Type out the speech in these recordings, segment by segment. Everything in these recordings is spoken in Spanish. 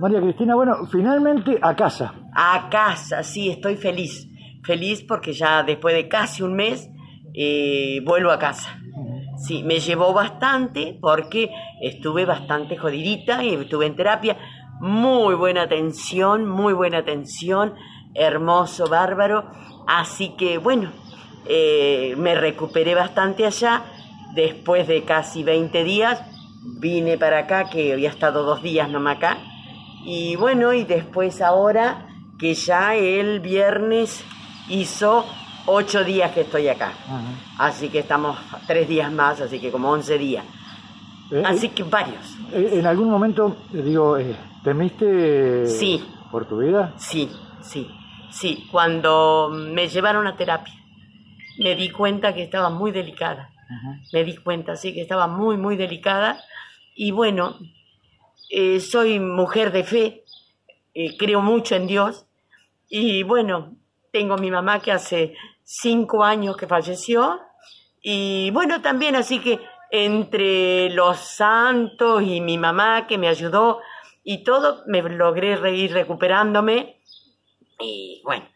María Cristina, bueno, finalmente a casa. A casa, sí, estoy feliz. Feliz porque ya después de casi un mes eh, vuelvo a casa. Sí, me llevó bastante porque estuve bastante jodidita y estuve en terapia. Muy buena atención, muy buena atención, hermoso, bárbaro. Así que bueno, eh, me recuperé bastante allá. Después de casi 20 días vine para acá, que había estado dos días nomás acá. Y bueno, y después ahora que ya el viernes hizo ocho días que estoy acá. Así que estamos tres días más, así que como once días. Eh, así eh, que varios. eh, ¿En algún momento, digo, eh, temiste Sí. por tu vida? Sí, sí, sí. Cuando me llevaron a terapia, me di cuenta que estaba muy delicada. Me di cuenta, sí, que estaba muy, muy delicada. Y bueno, eh, soy mujer de fe, eh, creo mucho en Dios. Y bueno, tengo mi mamá que hace cinco años que falleció. Y bueno, también así que entre los santos y mi mamá que me ayudó y todo, me logré ir recuperándome. Y bueno,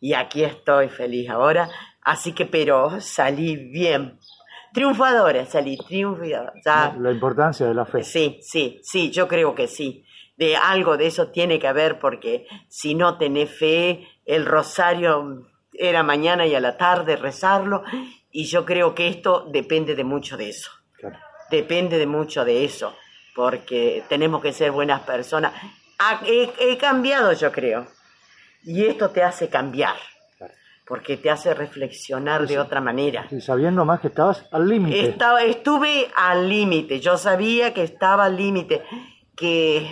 y aquí estoy feliz ahora. Así que, pero salí bien. Triunfadora, salí triunfadora. Ya- La importancia de la fe. Sí, sí, sí, yo creo que sí. De algo de eso tiene que haber porque si no tenés fe, el rosario era mañana y a la tarde rezarlo y yo creo que esto depende de mucho de eso. Claro. Depende de mucho de eso porque tenemos que ser buenas personas. Ha- He, he cambiado, yo creo. Y esto te hace cambiar. Porque te hace reflexionar de otra manera. Y sabiendo más que estabas al límite. Estaba, estuve al límite, yo sabía que estaba al límite, que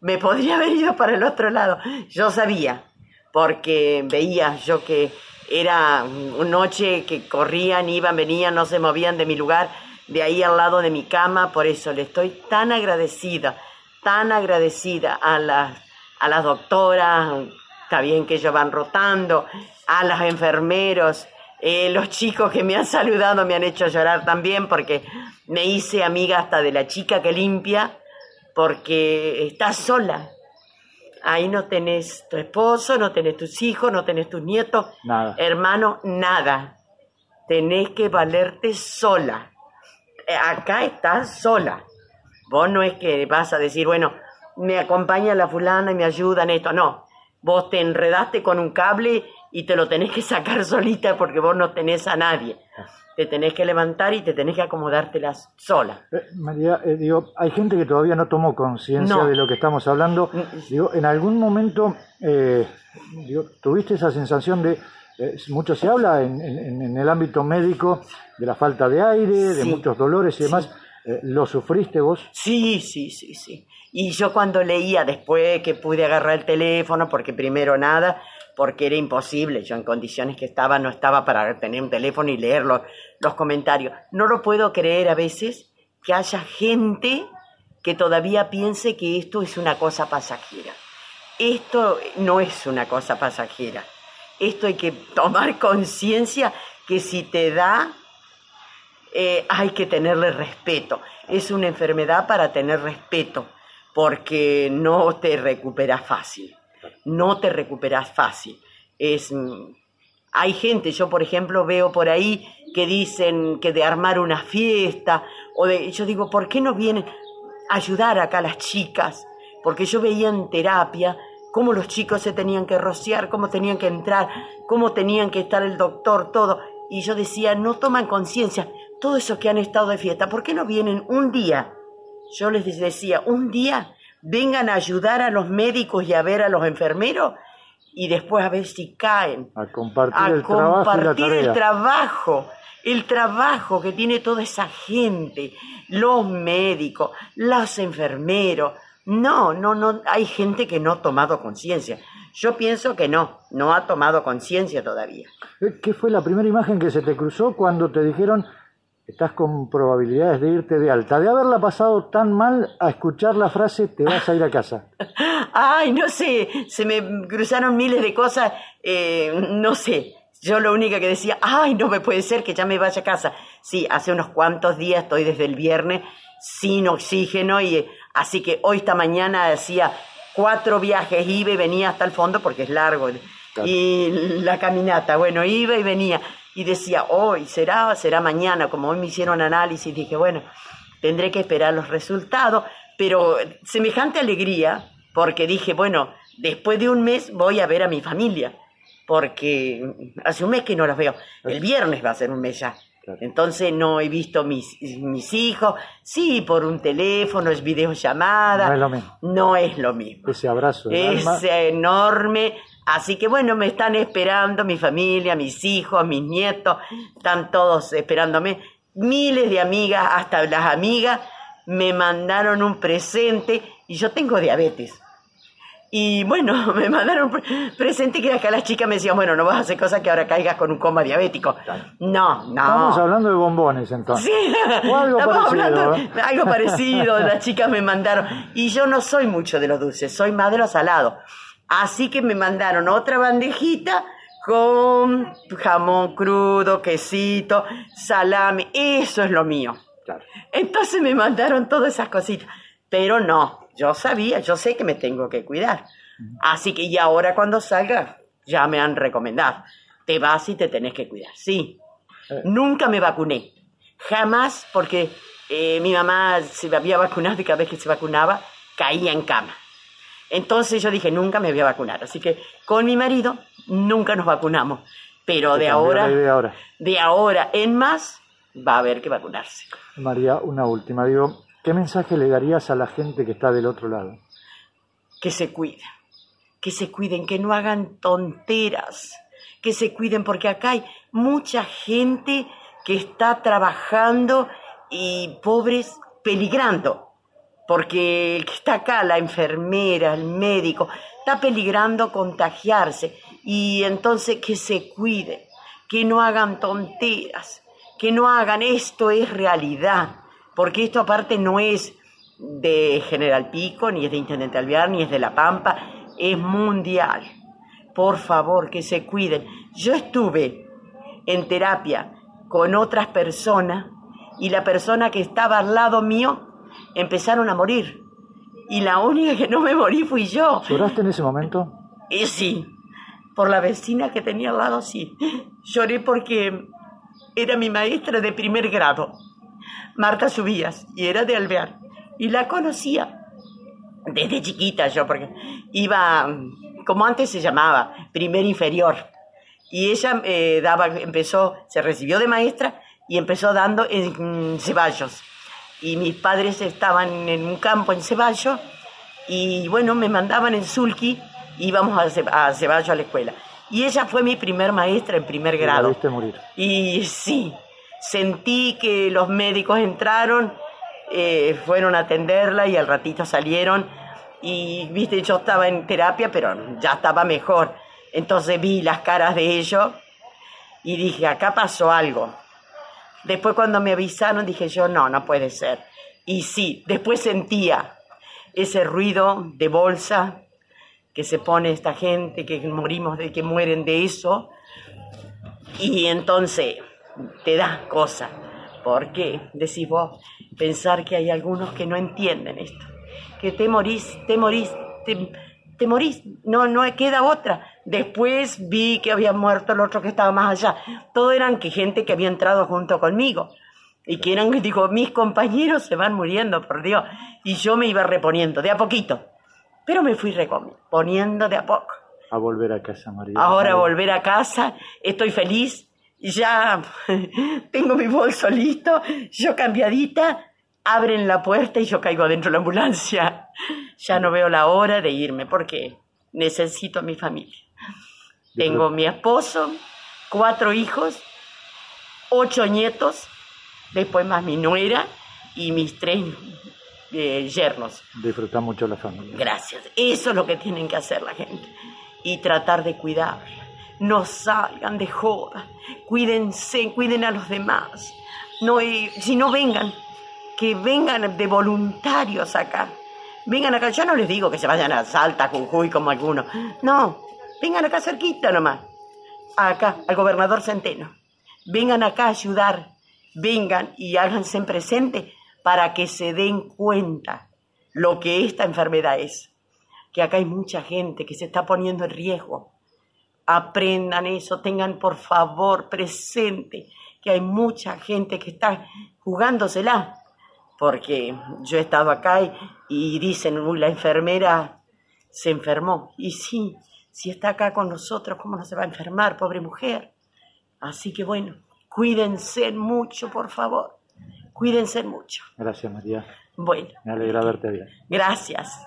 me podría haber ido para el otro lado. Yo sabía, porque veía yo que era una noche que corrían, iban, venían, no se movían de mi lugar, de ahí al lado de mi cama, por eso le estoy tan agradecida, tan agradecida a las, a las doctoras, está bien que ellos van rotando, a los enfermeros, eh, los chicos que me han saludado me han hecho llorar también porque me hice amiga hasta de la chica que limpia porque estás sola. Ahí no tenés tu esposo, no tenés tus hijos, no tenés tus nietos, Nada. hermano, nada. Tenés que valerte sola. Eh, Acá estás sola. Vos no es que vas a decir, bueno, me acompaña la fulana y me ayuda en esto. No, vos te enredaste con un cable y te lo tenés que sacar solita porque vos no tenés a nadie. Te tenés que levantar y te tenés que acomodártelas sola. Eh, María, eh, digo, hay gente que todavía no tomó conciencia No. de lo que estamos hablando. Mm. Digo, en algún momento, eh, digo, tuviste esa sensación de, eh, mucho se habla en, en- en el ámbito médico de la falta de aire, de Sí. muchos dolores y demás. Eh, ¿Lo sufriste vos? Sí, sí, sí, sí. Y yo cuando leía después que pude agarrar el teléfono, porque primero nada, porque era imposible, yo en condiciones que estaba no estaba para tener un teléfono y leer los, los comentarios. No lo puedo creer a veces que haya gente que todavía piense que esto es una cosa pasajera. Esto no es una cosa pasajera. Esto hay que tomar conciencia que si te da, eh, hay que tenerle respeto. Es una enfermedad para tener respeto, porque no te recuperas fácil. No te recuperas fácil. Es, mm, hay gente, yo por ejemplo veo por ahí que dicen que de armar una fiesta, o de, yo digo, ¿por qué no vienen a ayudar acá las chicas? Porque yo veía en terapia cómo los chicos se tenían que rociar, cómo tenían que entrar, cómo tenían que estar el doctor, todo. Y yo decía, no toman conciencia, todo eso que han estado de fiesta, ¿por qué no vienen un día? Yo les decía, un día vengan a ayudar a los médicos y a ver a los enfermeros y después a ver si caen A compartir a el trabajo compartir el tarea. trabajo, el trabajo que tiene toda esa gente, los médicos, los enfermeros. No, no, no, hay gente que no ha tomado conciencia. Yo pienso que no, no ha tomado conciencia todavía. Eh, ¿Qué fue la primera imagen que se te cruzó cuando te dijeron estás con probabilidades de irte de alta? De haberla pasado tan mal a escuchar la frase te vas a ir a casa. Ay, no sé, se me cruzaron miles de cosas, eh, no sé. Yo lo único que decía, ay, no me puede ser que ya me vaya a casa. Sí, hace unos cuantos días estoy desde el viernes sin oxígeno y eh, así que hoy esta mañana decía, cuatro viajes, iba y venía hasta el fondo porque es largo. Y la caminata, bueno, iba y venía. Y decía, hoy será, será mañana, como hoy me hicieron análisis, dije, bueno, tendré que esperar los resultados, pero semejante alegría, porque dije, bueno, después de un mes voy a ver a mi familia, porque hace un mes que no los veo. El viernes va a ser un mes ya. Entonces no he visto mis, mis hijos, sí, por un teléfono, es videollamada. No es lo mismo. No es lo mismo. Ese abrazo. Es enorme. Así que bueno, me están esperando mi familia, mis hijos, mis nietos, están todos esperándome. Miles de amigas, hasta las amigas, me mandaron un presente y yo tengo diabetes. Y bueno, me mandaron un presente que acá las chicas me decían, bueno, no vas a hacer cosas que ahora caigas con un coma diabético. No, no. Estamos hablando de bombones entonces. Sí, algo parecido. Hablando, algo parecido, las chicas me mandaron. Y yo no soy mucho de los dulces, soy más de los salados. Así que me mandaron otra bandejita con jamón crudo, quesito, salami, eso es lo mío. Entonces me mandaron todas esas cositas, pero no, yo sabía, yo sé que me tengo que cuidar. Así que y ahora cuando salga, ya me han recomendado, te vas y te tenés que cuidar. Sí, eh. nunca me vacuné, jamás, porque eh, mi mamá se había vacunado y cada vez que se vacunaba caía en cama. Entonces yo dije, nunca me voy a vacunar. Así que con mi marido nunca nos vacunamos. Pero de ahora, de ahora, de ahora en más, va a haber que vacunarse. María, una última. Digo, ¿Qué mensaje le darías a la gente que está del otro lado? Que se cuiden, que se cuiden, que no hagan tonteras, que se cuiden, porque acá hay mucha gente que está trabajando y pobres peligrando, porque el que está acá, la enfermera, el médico, está peligrando contagiarse y entonces que se cuiden, que no hagan tonteras, que no hagan esto es realidad porque esto aparte no es de General Pico, ni es de Intendente Alvear, ni es de La Pampa, es mundial. Por favor, que se cuiden. Yo estuve en terapia con otras personas y la persona que estaba al lado mío empezaron a morir. Y la única que no me morí fui yo. ¿Lloraste en ese momento? Y sí, por la vecina que tenía al lado, sí. Lloré porque era mi maestra de primer grado. Marta Subías, y era de Alvear. Y la conocía desde chiquita yo, porque iba, como antes se llamaba, primer inferior. Y ella eh, daba, empezó, se recibió de maestra y empezó dando en Ceballos. Y mis padres estaban en un campo en Ceballos y bueno, me mandaban en Sulki, íbamos a, a Ceballos a la escuela. Y ella fue mi primer maestra en primer grado. viste morir. Y sí, Sentí que los médicos entraron, eh, fueron a atenderla y al ratito salieron y, viste, yo estaba en terapia, pero ya estaba mejor. Entonces vi las caras de ellos y dije, acá pasó algo. Después cuando me avisaron dije yo, no, no puede ser. Y sí, después sentía ese ruido de bolsa que se pone esta gente, que morimos de que mueren de eso. Y entonces te das cosa. ¿Por qué? Decís vos, pensar que hay algunos que no entienden esto. Que te morís, te morís, te, morís, no, no queda otra. Después vi que había muerto el otro que estaba más allá. Todo eran que gente que había entrado junto conmigo. Y que eran, digo, mis compañeros se van muriendo, por Dios. Y yo me iba reponiendo, de a poquito. Pero me fui reponiendo de a poco. A volver a casa, María. Ahora a volver a casa, estoy feliz, ya tengo mi bolso listo, yo cambiadita, abren la puerta y yo caigo dentro de la ambulancia. Ya no veo la hora de irme porque necesito a mi familia. Tengo mi esposo, cuatro hijos, ocho nietos, después más mi nuera y mis tres eh, yernos. Disfrutar mucho la familia. Gracias. Eso es lo que tienen que hacer la gente. Y tratar de cuidarla no salgan de joda, cuídense, cuiden a los demás. No, si no vengan, que vengan de voluntarios acá. Vengan acá, yo no les digo que se vayan a Salta, Jujuy como algunos. No, vengan acá cerquita nomás. Acá, al gobernador Centeno. Vengan acá a ayudar. Vengan y háganse presente para que se den cuenta lo que esta enfermedad es. que acá hay mucha gente que se está poniendo en riesgo. Aprendan eso, tengan por favor presente que hay mucha gente que está jugándosela. Porque yo he estado acá y, y dicen, uy, la enfermera se enfermó. Y sí, si está acá con nosotros, ¿cómo no se va a enfermar, pobre mujer? Así que bueno, cuídense mucho, por favor. Cuídense mucho. Gracias, María. Bueno. Me alegra verte bien. Gracias.